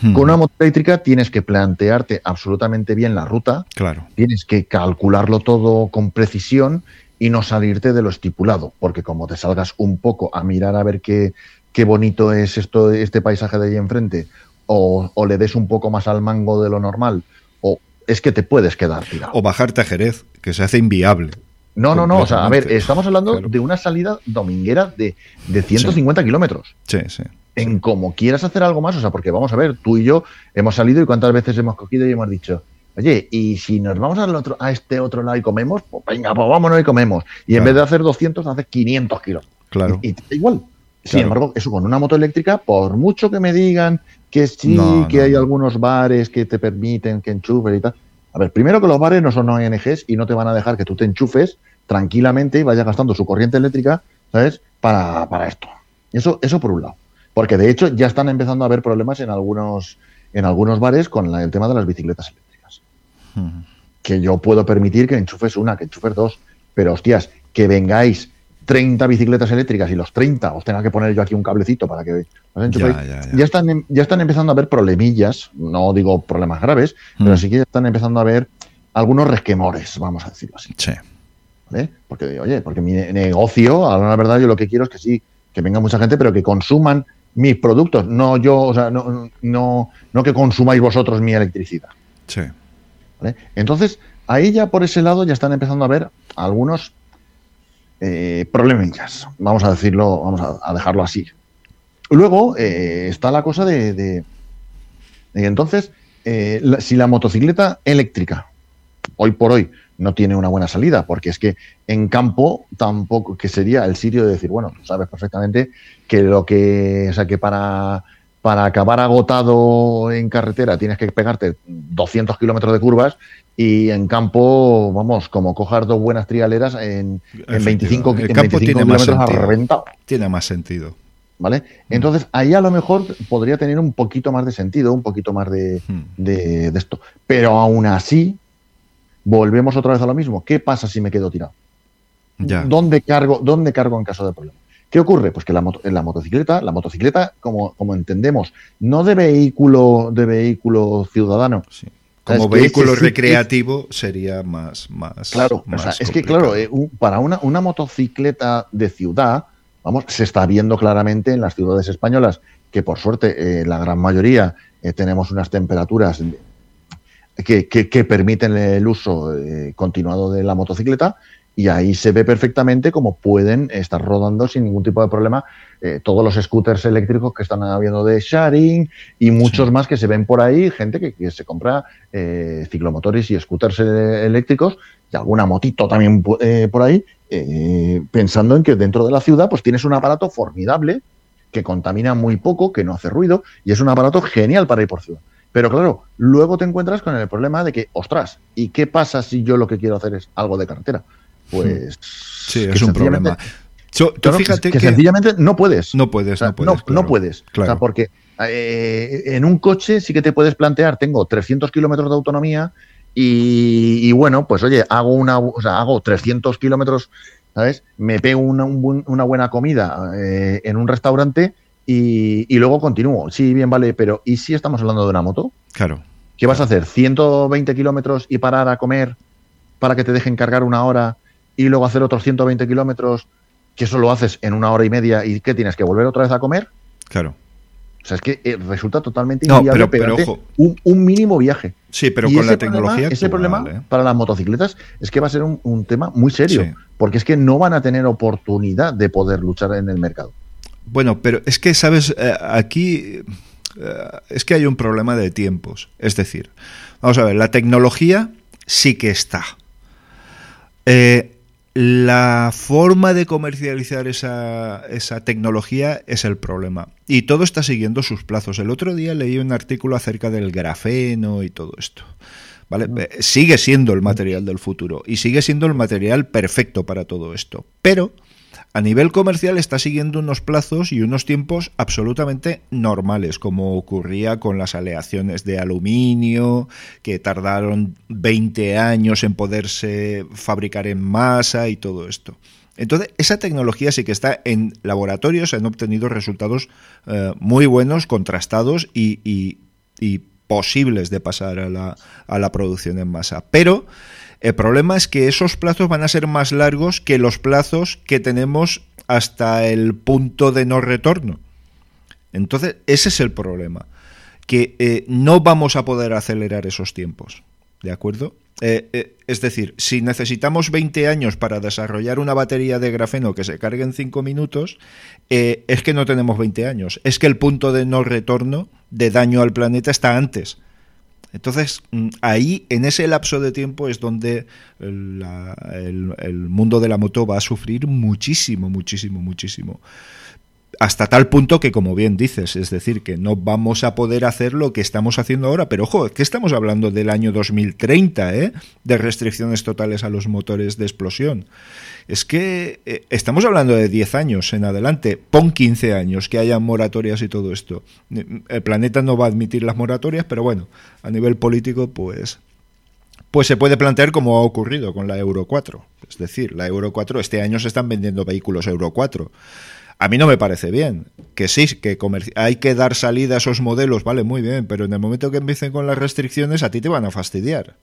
Con una moto eléctrica tienes que plantearte absolutamente bien la ruta, claro. tienes que calcularlo todo con precisión y no salirte de lo estipulado, porque como te salgas un poco a mirar a ver qué, qué bonito es esto, este paisaje de ahí enfrente, o, le des un poco más al mango de lo normal, o es que te puedes quedar tirado. O bajarte a Jerez, que se hace inviable. No, no, no. O sea, a ver, estamos hablando de una salida dominguera de, de 150 kilómetros. Sí, sí en cómo quieras hacer algo más, o sea, porque vamos a ver, tú y yo hemos salido y cuántas veces hemos cogido y hemos dicho, oye, y si nos vamos al otro, a este otro lado y comemos, pues venga, pues vámonos y comemos. Y en vez de hacer 200, haces 500 kilos. Claro. Y, igual. Sin embargo, eso con una moto eléctrica, por mucho que me digan que sí, que hay algunos bares que te permiten que enchufes y tal. A ver, primero que los bares no son ONGs y no te van a dejar que tú te enchufes tranquilamente y vayas gastando su corriente eléctrica, ¿sabes? Para, para esto. Eso, eso por un lado. Porque de hecho ya están empezando a haber problemas en algunos, en algunos bares con el tema de las bicicletas eléctricas. Que yo puedo permitir que enchufes una, que enchufes dos, pero hostias, que vengáis 30 bicicletas eléctricas y los 30 os tenga que poner yo aquí un cablecito para que os enchuféis. Ya, están, em, ya están empezando a haber problemillas, no digo problemas graves, pero sí que están empezando a haber algunos resquemores, vamos a decirlo así. Sí. ¿Vale? Porque, oye, porque mi negocio, a la verdad, yo lo que quiero es que sí, que venga mucha gente, pero que consuman mis productos, no yo, o sea, no, no, no que consumáis vosotros mi electricidad. Sí. Entonces, ahí ya por ese lado ya están empezando a ver algunos eh, vamos a decirlo, vamos a, dejarlo así. Luego eh, está la cosa de, entonces, eh, si la motocicleta eléctrica, hoy por hoy, no tiene una buena salida, porque es que en campo tampoco, que sería el sitio de decir, bueno, sabes perfectamente que lo que, o sea, que para, para acabar agotado en carretera tienes que pegarte 200 kilómetros de curvas y en campo, vamos, como cojar dos buenas trialeras en, en 25, El en campo 25 tiene más kilómetros sentido. reventado. Tiene más sentido. ¿Vale? Entonces, ahí a lo mejor podría tener un poquito más de sentido, un poquito más de, Hmm. de, de esto. Pero aún así, volvemos otra vez a lo mismo. ¿Qué pasa si me quedo tirado? Ya. ¿Dónde cargo, ¿Dónde cargo en caso de problema? ¿Qué ocurre? Pues que la, moto- en la motocicleta, la motocicleta, como, como entendemos, no de vehículo, de vehículo ciudadano. Sí. Como vehículo que- recreativo sería más, más. Claro, o sea, es que claro, eh, para una, una motocicleta de ciudad, vamos, se está viendo claramente en las ciudades españolas que por suerte eh, la gran mayoría eh, tenemos unas temperaturas que, que- que permiten el uso eh, continuado de la motocicleta y ahí se ve perfectamente cómo pueden estar rodando sin ningún tipo de problema eh, todos los scooters eléctricos que están habiendo de sharing y muchos Sí. más que se ven por ahí, gente que, que se compra eh, ciclomotores y scooters eh, eléctricos y alguna motito también eh, por ahí, eh, pensando en que dentro de la ciudad pues tienes un aparato formidable que contamina muy poco, que no hace ruido y es un aparato genial para ir por ciudad. Pero claro, luego te encuentras con el problema de que, ostras, ¿y qué pasa si yo lo que quiero hacer es algo de carretera? Pues Sí, es un problema. Yo- tú Claro, fíjate que, que, sencillamente no puedes. no puedes, O sea, no puedes. claro. puedes. O sea, porque eh, en un coche sí que te puedes plantear, tengo 300 kilómetros de autonomía y, y bueno, pues oye, hago una, o sea, hago 300 kilómetros, ¿sabes? Me pego una, un una buena comida eh, en un restaurante y, y luego continúo. Sí, bien, vale, pero ¿y si estamos hablando de una moto? Claro. ¿Qué vas a hacer? ¿120 kilómetros y parar a comer para que te dejen cargar una hora y luego hacer otros 120 kilómetros que eso lo haces en una hora y media y que tienes que volver otra vez a comer? Claro. O sea, es que eh, resulta totalmente No, inviable pero- pero ojo. un, un mínimo viaje. Sí, pero Y con la problema- tecnología. Ese problema ¿eh? para las motocicletas es que va a ser un, un tema muy serio, Sí. porque es que no van a tener oportunidad de poder luchar en el mercado. Bueno, pero es que, ¿sabes? Eh, aquí eh, es que hay un problema de tiempos. Es decir, vamos a ver, la tecnología sí que está. Eh, la forma de comercializar esa, esa tecnología es el problema. Y todo está siguiendo sus plazos. El otro día leí un artículo acerca del grafeno y todo esto. ¿Vale? Eh, Sigue siendo el material del futuro y sigue siendo el material perfecto para todo esto. Pero a nivel comercial está siguiendo unos plazos y unos tiempos absolutamente normales, como ocurría con las aleaciones de aluminio, que tardaron 20 años en poderse fabricar en masa y todo esto. Entonces, esa tecnología sí que está en laboratorios, han obtenido resultados eh, muy buenos, contrastados y- y posibles de pasar a la, a la producción en masa. Pero el problema es que esos plazos van a ser más largos que los plazos que tenemos hasta el punto de no retorno. Entonces, ese es el problema, que eh, no vamos a poder acelerar esos tiempos, ¿de acuerdo? Eh, eh, es decir, si necesitamos 20 años para desarrollar una batería de grafeno que se cargue en 5 minutos, eh, es que no tenemos 20 años, es que el punto de no retorno de daño al planeta está antes. Entonces, mm, ahí, en ese lapso de tiempo, es donde el mundo de la moto va a sufrir muchísimo, muchísimo, muchísimo. Hasta tal punto que, como bien dices, es decir, que no vamos a poder hacer lo que estamos haciendo ahora. Pero ojo, que estamos hablando del año 2030, ¿eh? De restricciones totales a los motores de explosión. Es que eh, estamos hablando de 10 años en adelante. Pon 15 años que haya moratorias y todo esto. El planeta no va a admitir las moratorias, pero bueno, a nivel político, pues pues se puede plantear como ha ocurrido con la Euro 4. Es decir, la Euro 4, este año se están vendiendo vehículos Euro 4. A mí no me parece bien. Que sí, que hay que dar salida a esos modelos, vale, muy bien, pero en el momento que empiecen con las restricciones, a ti te van a fastidiar.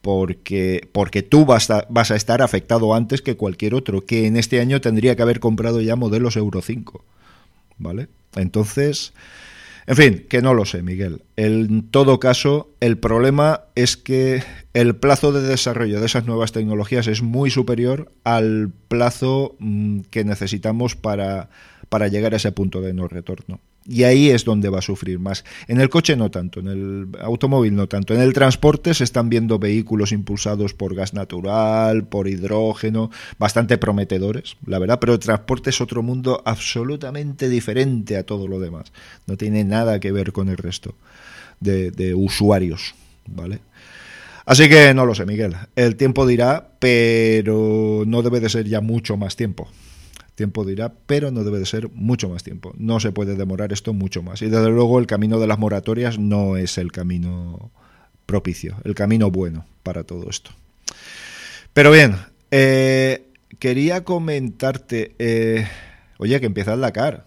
Porque, porque tú vas a, vas a estar afectado antes que cualquier otro, que en este año tendría que haber comprado ya modelos Euro 5. ¿Vale? Entonces, en fin, que no lo sé, Miguel. En todo caso, el problema es que el plazo de desarrollo de esas nuevas tecnologías es muy superior al plazo mm, que necesitamos para, para llegar a ese punto de no retorno. Y ahí es donde va a sufrir más. En el coche no tanto, en el automóvil no tanto. En el transporte se están viendo vehículos impulsados por gas natural, por hidrógeno, bastante prometedores, la verdad, pero el transporte es otro mundo absolutamente diferente a todo lo demás. No tiene nada que ver con el resto de, de usuarios, ¿vale? Así que no lo sé, Miguel. El tiempo dirá, pero no debe de ser ya mucho más tiempo tiempo dirá, pero no debe de ser mucho más tiempo. No se puede demorar esto mucho más. Y desde luego el camino de las moratorias no es el camino propicio, el camino bueno para todo esto. Pero bien, eh, quería comentarte, eh, oye, que empieza el Dakar.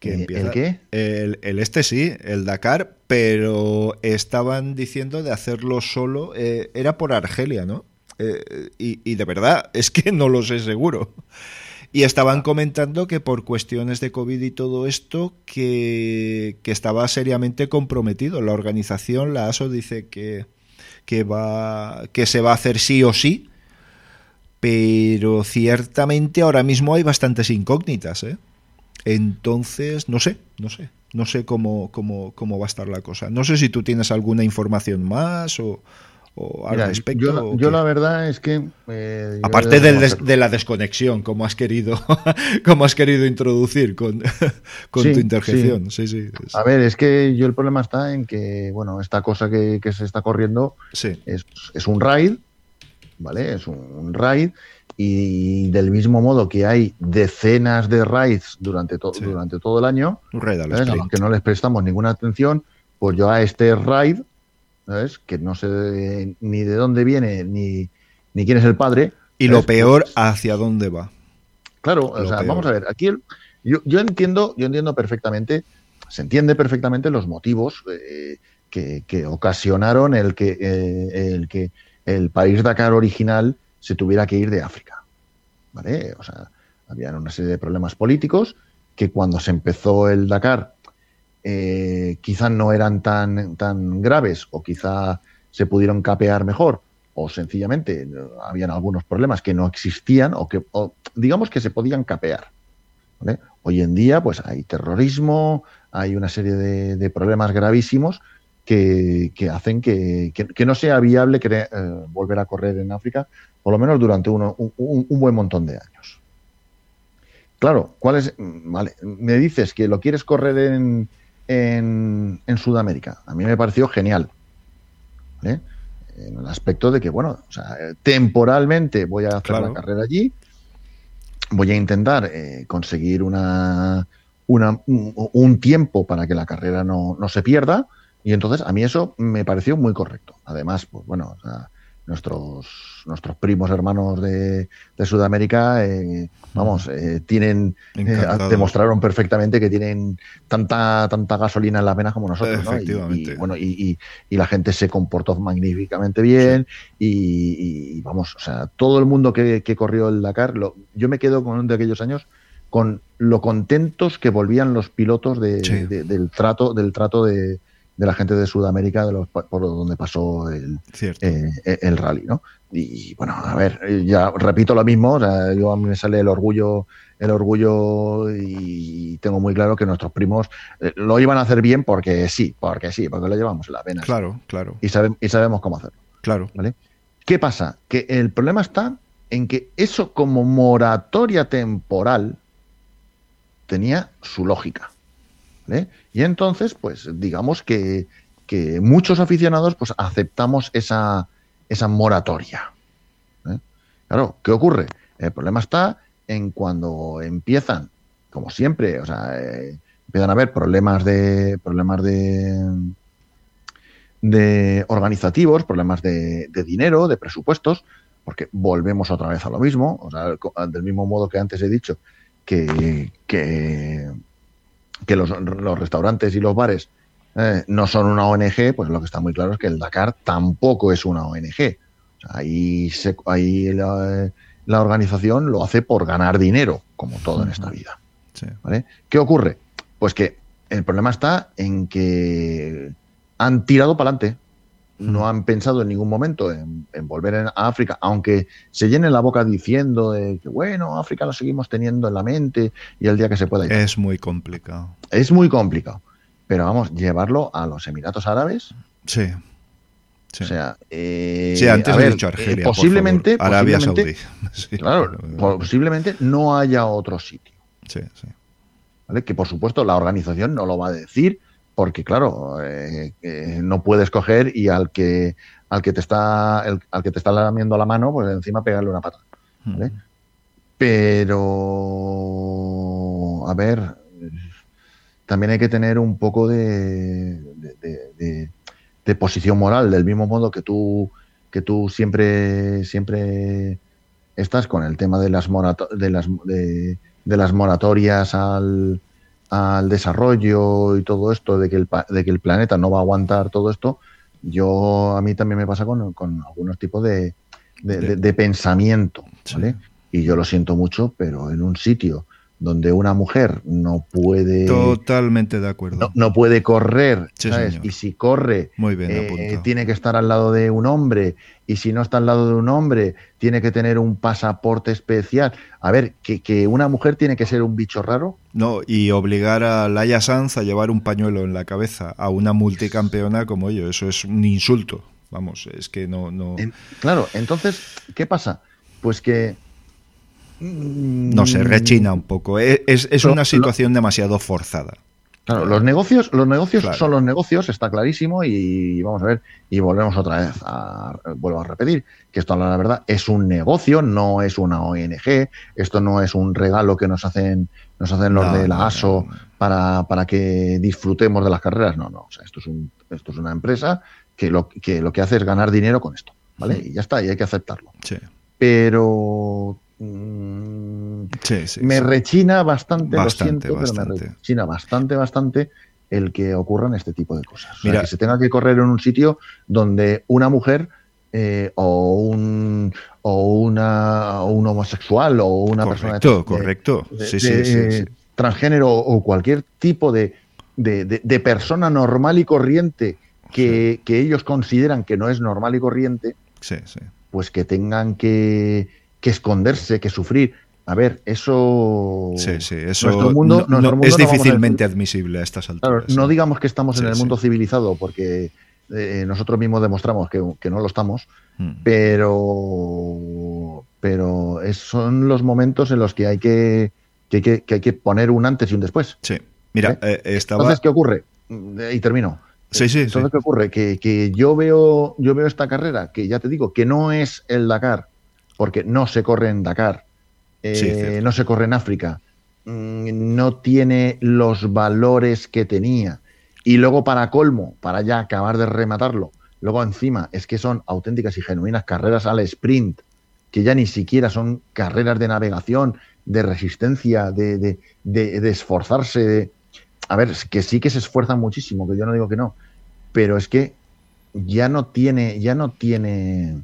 Que empieza, ¿El qué? El, este sí, el Dakar, pero estaban diciendo de hacerlo solo, eh, era por Argelia, ¿no? Eh, y, de verdad, [laughs] es que no lo sé seguro. Y estaban comentando que por cuestiones de COVID y todo esto, que, estaba seriamente comprometido. La organización, la ASO, dice que, que, va, que se va a hacer sí o sí, pero ciertamente ahora mismo hay bastantes incógnitas. ¿eh? Entonces, no sé, no sé, no sé cómo, cómo, cómo va a estar la cosa. No sé si tú tienes alguna información más o, yo, la verdad es que... Eh, Aparte de la desconexión, como has querido, [laughs] como has querido introducir con, [laughs] con tu interjección. Sí. Sí, A ver, es que yo el problema está en que, bueno, esta cosa que, se está corriendo es, es, un raid, ¿vale? Es un raid y del mismo modo que hay decenas de raids durante, durante todo el año, un raid que no les prestamos ninguna atención, pues yo a este raid que no sé ni de dónde viene ni, ni quién es el padre. Y lo peor, pues hacia dónde va. Claro, o sea, vamos a ver, aquí yo, yo, entiendo, yo entiendo perfectamente, se entiende perfectamente los motivos eh, que, ocasionaron el que, eh, el que el país Dakar original se tuviera que ir de África. ¿Vale? O sea, había una serie de problemas políticos que cuando se empezó el Dakar eh, quizá no eran tan, tan graves o quizá se pudieron capear mejor o sencillamente eh, habían algunos problemas que no existían o que digamos que se podían capear. Hoy en día pues hay terrorismo, hay una serie de, problemas gravísimos que, hacen que, no sea viable eh, volver a correr en África, por lo menos durante un, buen montón de años. Claro, ¿cuál es? Vale, me dices que lo quieres correr en, en, Sudamérica. A mí me pareció genial. En el aspecto de que, bueno, temporalmente voy a hacer la carrera allí, voy a intentar eh, conseguir una, una, un, tiempo para que la carrera no, no, se pierda. Y entonces a mí eso me pareció muy correcto. Además, pues bueno, nuestros, nuestros primos hermanos de, Sudamérica, eh, vamos, eh, tienen, eh, demostraron perfectamente que tienen tanta, tanta gasolina en las venas como nosotros. Y, bueno, y, la gente se comportó magníficamente bien y, vamos, o sea, todo el mundo que, corrió el Dakar, yo me quedo con de aquellos años con lo contentos que volvían los pilotos del trato, del trato de, de la gente de Sudamérica, de los, por donde pasó el, eh, el rally, ¿no? Y bueno, a ver, ya repito lo mismo, o sea, yo a mí me sale el orgullo, el orgullo y tengo muy claro que nuestros primos eh, lo iban a hacer bien porque sí, porque sí, porque lo llevamos en la pena. Claro, claro. Y, y sabemos cómo hacerlo. Claro. ¿Vale? ¿Qué pasa? Que el problema está en que eso como moratoria temporal tenía su lógica. Y entonces, pues digamos que, muchos aficionados pues aceptamos esa, esa moratoria. ¿eh? Claro, ¿qué ocurre? El problema está en cuando empiezan, como siempre, o sea, eh, empiezan a haber problemas de problemas de de organizativos, problemas de, dinero, de presupuestos, porque volvemos otra vez a lo mismo, o sea, del mismo modo que antes he dicho que, que que los, restaurantes y los bares eh, no son una ONG, pues lo que está muy claro es que el Dakar tampoco es una ONG. ahí ahí la, organización lo hace por ganar dinero, como todo en esta vida. ¿Qué ocurre? Pues que el problema está en que han tirado para adelante. No han pensado en ningún momento en, volver a África, aunque se llenen la boca diciendo que, bueno, África lo seguimos teniendo en la mente y el día que se pueda ir. Es muy complicado. Es muy complicado. Pero vamos, llevarlo a los Emiratos Árabes. Sí. O sea, eh, sí, antes he dicho Argelia, posiblemente, Arabia Saudí. [laughs] [laughs] claro, posiblemente no haya otro sitio. Sí, sí. ¿Vale? Que por supuesto la organización no lo va a decir, porque claro, eh, eh, no puedes coger y al que al que te está al que te está lamiendo la mano, pues encima pegarle una pata. Pero a ver, también hay que tener un poco de, de, posición moral, del mismo modo que tú que tú siempre siempre estás con el tema de las de las de las moratorias al al desarrollo y todo esto, de que el, de que el planeta no va a aguantar todo esto, yo a mí también me pasa con, con algunos tipos de, de, pensamiento, ¿vale? Y yo lo siento mucho, pero en un sitio donde una mujer no puede. Totalmente de acuerdo. No, puede correr, ¿sabes? Y si corre, Muy bien eh, tiene que estar al lado de un hombre. Y si no está al lado de un hombre, tiene que tener un pasaporte especial. A ver, que, una mujer tiene que ser un bicho raro. No, y obligar a Laia Sanz a llevar un pañuelo en la cabeza a una multicampeona como yo, eso es un insulto. Vamos, es que no. no... claro, entonces, ¿qué pasa? Pues que no sé, rechina un poco. E, es, una situación demasiado forzada. Claro, los negocios, los negocios son los negocios, está clarísimo, y vamos a ver, y volvemos otra vez a, vuelvo a repetir, que esto la verdad es un negocio, no es una ONG, esto no es un regalo que nos hacen, nos hacen los de la ASO para, para, que disfrutemos de las carreras, no, no, o sea, esto es un, esto es una empresa que lo, que lo que hace es ganar dinero con esto, ¿vale? Y ya está, y hay que aceptarlo. Sí. Pero Mm, me rechina bastante, lo siento, pero me rechina bastante, bastante el que ocurran este tipo de cosas. Mira, que se tenga que correr en un sitio donde una mujer eh, o un o una un homosexual o una persona correcto, transgénero o cualquier tipo de, de, persona normal y corriente que, que, ellos consideran que no es normal y corriente, pues que tengan que que esconderse, que sufrir. A ver, eso. Sí, sí, eso mundo, es difícilmente admisible a estas alturas. no digamos que estamos en el mundo civilizado, porque eh, nosotros mismos demostramos que, no lo estamos, mm. pero. Pero son los momentos en los que hay que, que, hay que poner un antes y un después. Sí. Mira, ¿Eh? Eh, Entonces, ¿qué ocurre? Y termino. Sí, sí. Entonces, ¿qué ocurre? Que, que, yo veo, yo veo esta carrera, que ya te digo, que no es el Dakar, porque no se corre en Dakar, eh, no se corre en África, mm, no tiene los valores que tenía. Y luego para colmo, para ya acabar de rematarlo, luego encima es que son auténticas y genuinas carreras al sprint, que ya ni siquiera son carreras de navegación, de resistencia, de, de, de, esforzarse. A ver, que sí que se esfuerzan muchísimo, que yo no digo que no, pero es que ya no tiene, ya no tiene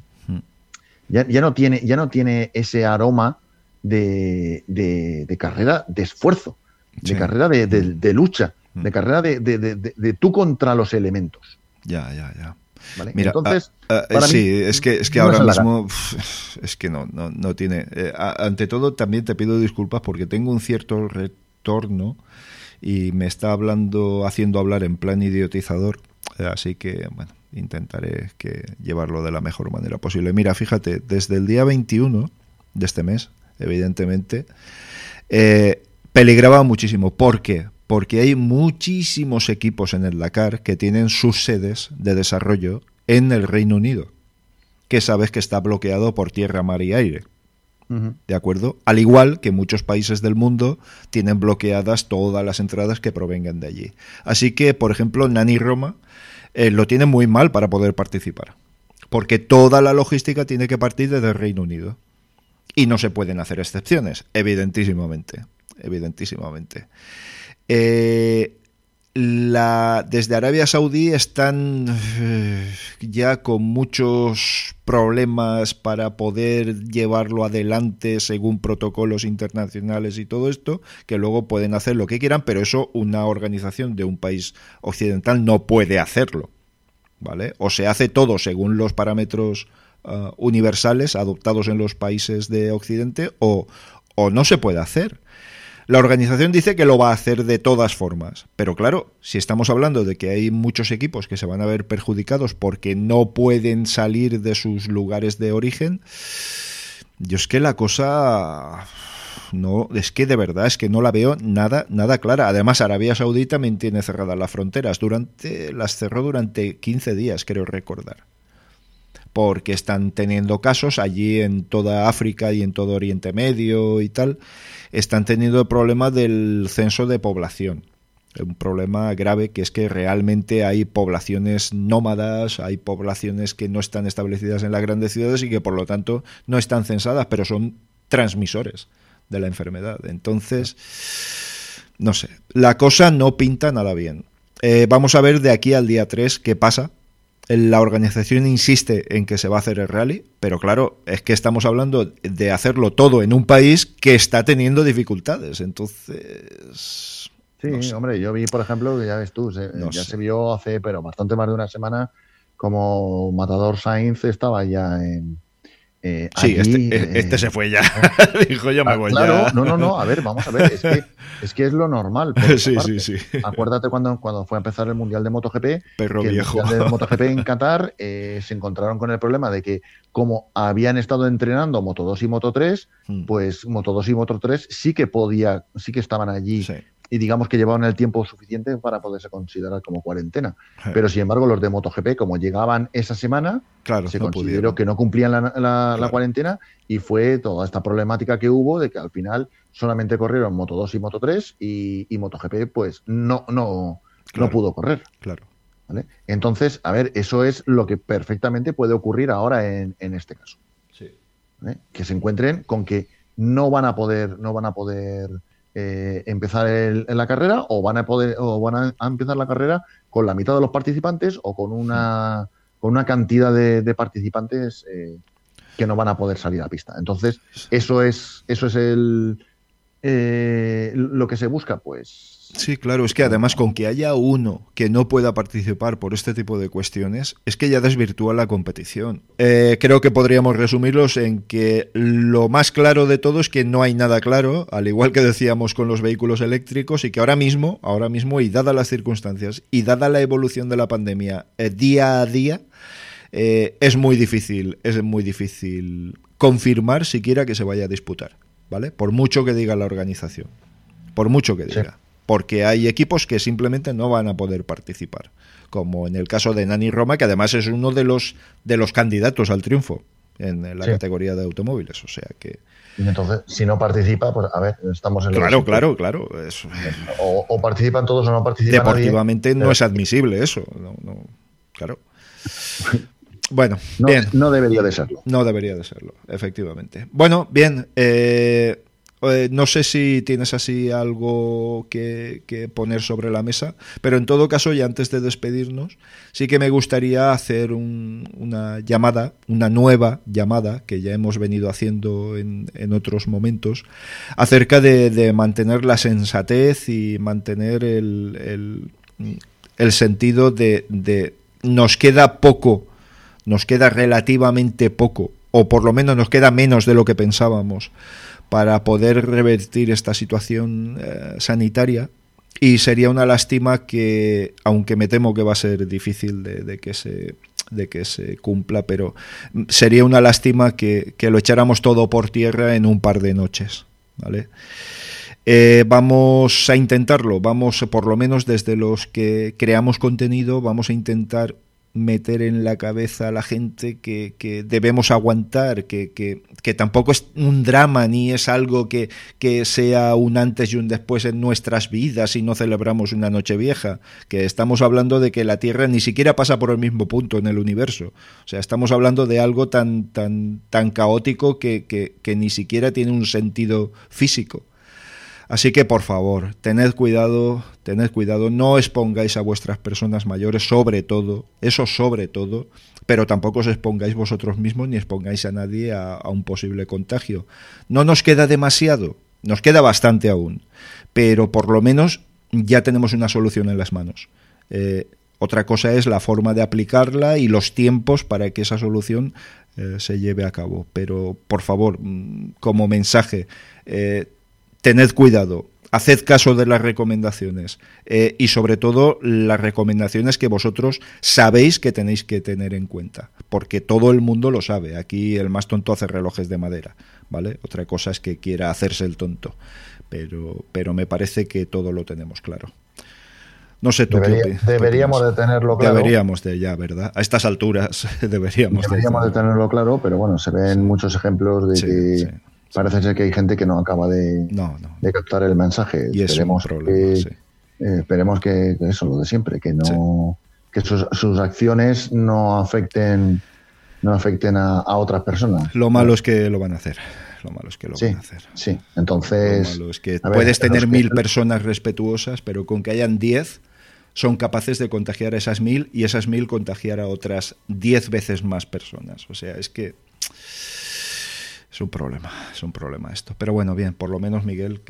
ya, no, tiene, ya no tiene ese aroma de, carrera de esfuerzo, de carrera de, lucha, de mm. carrera de, tú contra los elementos. Ya, ya, ya. Mira, Entonces, ah, ah, sí, es que, es que ahora mismo es que no, no, no tiene. Eh, ante todo, también te pido disculpas porque tengo un cierto retorno y me está hablando, haciendo hablar en plan idiotizador. Así que, bueno, intentaré que llevarlo de la mejor manera posible. Mira, fíjate, desde el día 21 de este mes, evidentemente, eh, peligraba muchísimo. ¿Por qué? Porque hay muchísimos equipos en el Dakar que tienen sus sedes de desarrollo en el Reino Unido, que sabes que está bloqueado por tierra, mar y aire. ¿De acuerdo? Al igual que muchos países del mundo tienen bloqueadas todas las entradas que provengan de allí. Así que, por ejemplo, Nani Roma eh, lo tiene muy mal para poder participar. Porque toda la logística tiene que partir desde el Reino Unido. Y no se pueden hacer excepciones, evidentísimamente. Evidentísimamente. Eh, la, desde Arabia Saudí están eh, ya con muchos problemas para poder llevarlo adelante según protocolos internacionales y todo esto, que luego pueden hacer lo que quieran, pero eso una organización de un país occidental no puede hacerlo. ¿vale? O se hace todo según los parámetros uh, universales adoptados en los países de Occidente o, o no se puede hacer. La organización dice que lo va a hacer de todas formas, pero claro, si estamos hablando de que hay muchos equipos que se van a ver perjudicados porque no pueden salir de sus lugares de origen, yo es que la cosa no, es que de verdad es que no la veo nada, nada clara. Además, Arabia Saudí también tiene cerradas las fronteras. Durante, las cerró durante 15 días, creo recordar. Porque están teniendo casos allí en toda África y en todo Oriente Medio y tal están teniendo el problema del censo de población. Un problema grave que es que realmente hay poblaciones nómadas, hay poblaciones que no están establecidas en las grandes ciudades y que por lo tanto no están censadas, pero son transmisores de la enfermedad. Entonces, no sé, la cosa no pinta nada bien. Eh, vamos a ver de aquí al día 3 qué pasa, la organización insiste en que se va a hacer el rally, pero claro, es que estamos hablando de hacerlo todo en un país que está teniendo dificultades. Entonces. Sí, hombre, yo vi, por ejemplo, ya ves tú, ya se vio hace, pero bastante más de una semana, como Matador Sainz estaba ya en, eh, sí, este, eh, este, se fue ya. [laughs] Dijo, yo me ah, voy claro, no, no, no, a ver, vamos a ver, es que es, que es lo normal. [laughs] sí, sí, sí. Acuérdate cuando, cuando fue a empezar el Mundial de MotoGP, Perro viejo. el Mundial de [laughs] MotoGP en Qatar eh, se encontraron con el problema de que como habían estado entrenando Moto 2 y Moto 3, hmm. pues Moto 2 y Moto 3 sí que podía, sí que estaban allí y digamos que llevaban el tiempo suficiente para poderse considerar como cuarentena. Pero sin embargo, los de MotoGP, como llegaban esa semana, claro, se consideró que no cumplían la, cuarentena y fue toda esta problemática que hubo de que al final solamente corrieron Moto 2 y Moto 3 y, MotoGP pues no, no, no pudo correr. Claro. Entonces, a ver, eso es lo que perfectamente puede ocurrir ahora en, este caso. Sí. Que se encuentren con que no van a poder, no van a poder eh, empezar en la carrera o van a poder o van a, empezar la carrera con la mitad de los participantes o con una con una cantidad de, participantes eh, que no van a poder salir a pista. Entonces, eso es eso es el eh, lo que se busca, pues Sí, claro, es que además con que haya uno que no pueda participar por este tipo de cuestiones, es que ya desvirtúa la competición. Eh, creo que podríamos resumirlos en que lo más claro de todo es que no hay nada claro, al igual que decíamos con los vehículos eléctricos, y que ahora mismo, ahora mismo, y dadas las circunstancias, y dada la evolución de la pandemia eh, día a día, eh, es muy difícil, es muy difícil confirmar siquiera que se vaya a disputar, ¿vale? Por mucho que diga la organización, por mucho que diga porque hay equipos que simplemente no van a poder participar, como en el caso de Nani Roma, que además es uno de los, de los candidatos al triunfo en la categoría de automóviles, o sea que... Y entonces, si no participa, pues a ver, estamos en... Claro, claro, claro. O, participan todos o no participan Deportivamente no es admisible eso, no, claro. [laughs] Bueno, no, bien. No debería de serlo. No debería de serlo, efectivamente. Bueno, bien. Eh, eh, no sé si tienes así algo que, poner sobre la mesa, pero en todo caso, y antes de despedirnos, sí que me gustaría hacer una llamada, una nueva llamada que ya hemos venido haciendo en, otros momentos, acerca de, mantener la sensatez y mantener el, sentido de, de nos queda poco, nos queda relativamente poco, o por lo menos nos queda menos de lo que pensábamos para poder revertir esta situación eh, sanitaria y sería una lástima que, aunque me temo que va a ser difícil de, que se de que se cumpla, pero sería una lástima que, lo echáramos todo por tierra en un par de noches, ¿vale? Eh, vamos a intentarlo, vamos por lo menos desde los que creamos contenido, vamos a intentar meter en la cabeza a la gente que, que debemos aguantar, que, que, que, tampoco es un drama ni es algo que, sea un antes y un después en nuestras vidas y no celebramos una noche vieja, que estamos hablando de que la Tierra ni siquiera pasa por el mismo punto en el universo. O sea, estamos hablando de algo tan, tan, tan caótico que, que ni siquiera tiene un sentido físico. Así que por favor, tened cuidado, tened cuidado, no expongáis a vuestras personas mayores, sobre todo, eso sobre todo, pero tampoco os expongáis vosotros mismos ni expongáis a nadie a, un posible contagio. No nos queda demasiado, nos queda bastante aún, pero por lo menos ya tenemos una solución en las manos. Eh, Otra cosa es la forma de aplicarla y los tiempos para que esa solución eh, se lleve a cabo. Pero, por favor, mm, como mensaje, eh, tened cuidado, haced caso de las recomendaciones eh, y sobre todo las recomendaciones que vosotros sabéis que tenéis que tener en cuenta, porque todo el mundo lo sabe. Aquí el más tonto hace relojes de madera, ¿vale? Otra cosa es que quiera hacerse el tonto, pero, pero me parece que todo lo tenemos claro. No sé tú Deberíamos de tenerlo claro. Deberíamos de ya, ¿verdad? A estas alturas deberíamos, [laughs] deberíamos de, tenerlo claro, pero bueno, se ven muchos ejemplos de que parece ser que hay gente que no acaba de, de captar el mensaje. Y esperemos, que, eh, esperemos que, eso, lo de siempre, que no que sus, sus, acciones no afecten no afecten a, otras personas. Lo malo es que lo van a hacer. Lo malo es que lo van a hacer. Sí, entonces. Lo malo es que puedes tener mil personas respetuosas, pero con que hayan diez, son capaces de contagiar a esas mil y esas mil contagiar a otras diez veces más personas. O sea, es que un problema, es un problema esto. Pero bueno, bien, por lo menos Miguel,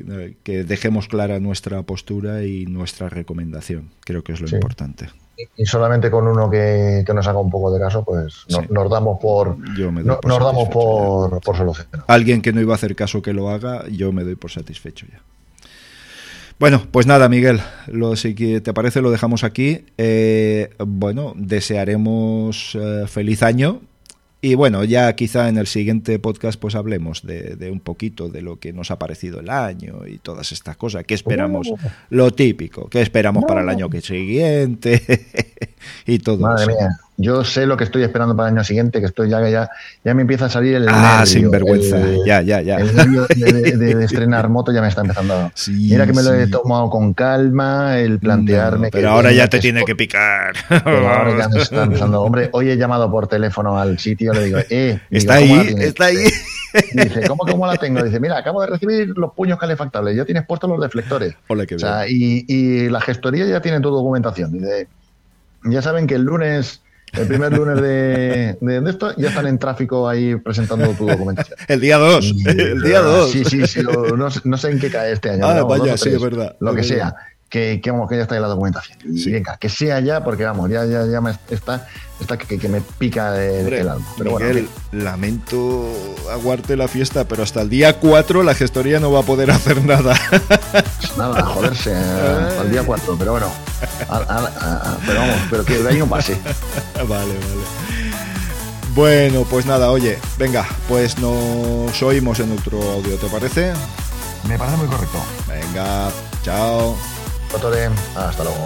que, dejemos clara nuestra postura y nuestra recomendación. Creo que es lo importante. Y solamente con uno que, nos haga un poco de caso, pues nos damos por, nos damos por, por solucionado. Alguien que no iba a hacer caso que lo haga, yo me doy por satisfecho ya. Bueno, pues nada, Miguel, lo, si te parece lo dejamos aquí. Eh, bueno, desearemos eh, feliz año y bueno, ya quizá en el siguiente podcast pues hablemos de, un poquito de lo que nos ha parecido el año y todas estas cosas. ¿Qué esperamos? Oh. Lo típico. ¿Qué esperamos para el año que siguiente? [laughs] y todo Madre mía. Yo sé lo que estoy esperando para el año siguiente, que estoy ya, ya, ya me empieza a salir el. Ah, sin vergüenza. ya, ya, ya. El nervio de, [laughs] estrenar moto ya me está empezando. Mira que me lo he tomado con calma, el plantearme. pero ahora ya te tiene que picar. ahora ya me está [laughs] empezando. Hombre, hoy he llamado por teléfono al sitio, le digo, eh. está ahí, está ahí. dice, ¿cómo, ¿cómo la tengo? Dice, mira, acabo de recibir los puños calefactables, ya tienes puestos los deflectores. o sea, y, y, la gestoría ya tiene tu documentación. Dice, ya saben que el lunes el primer lunes de, de, esto ya están en tráfico ahí presentando tu documentación. [laughs] El día 2. El día 2. Sí, sí, sí. No, no, sé en qué cae este año. Ah, vaya, sí, es verdad. Lo que sea. Que, que, que ya está ahí la documentación. Y venga, que sea ya, porque vamos, ya, ya, ya me está esta que, me pica de, el alma. Pero Miguel, lamento aguarte la fiesta, pero hasta el día 4 la gestoría no va a poder hacer nada. [laughs] Nada, joderse, hasta el día 4, pero bueno. pero vamos, pero que de ahí no pase. [laughs] Vale, vale. Bueno, pues nada, oye, venga, pues nos oímos en otro audio, ¿te parece? Me parece muy correcto. Venga, chao. Hasta luego.